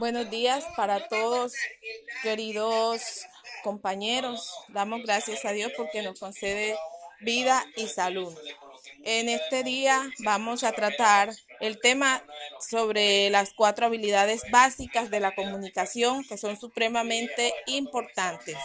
Buenos días para todos, queridos compañeros. Damos gracias a Dios porque nos concede vida y salud. En este día vamos a tratar el tema sobre las cuatro habilidades básicas de la comunicación que son supremamente importantes.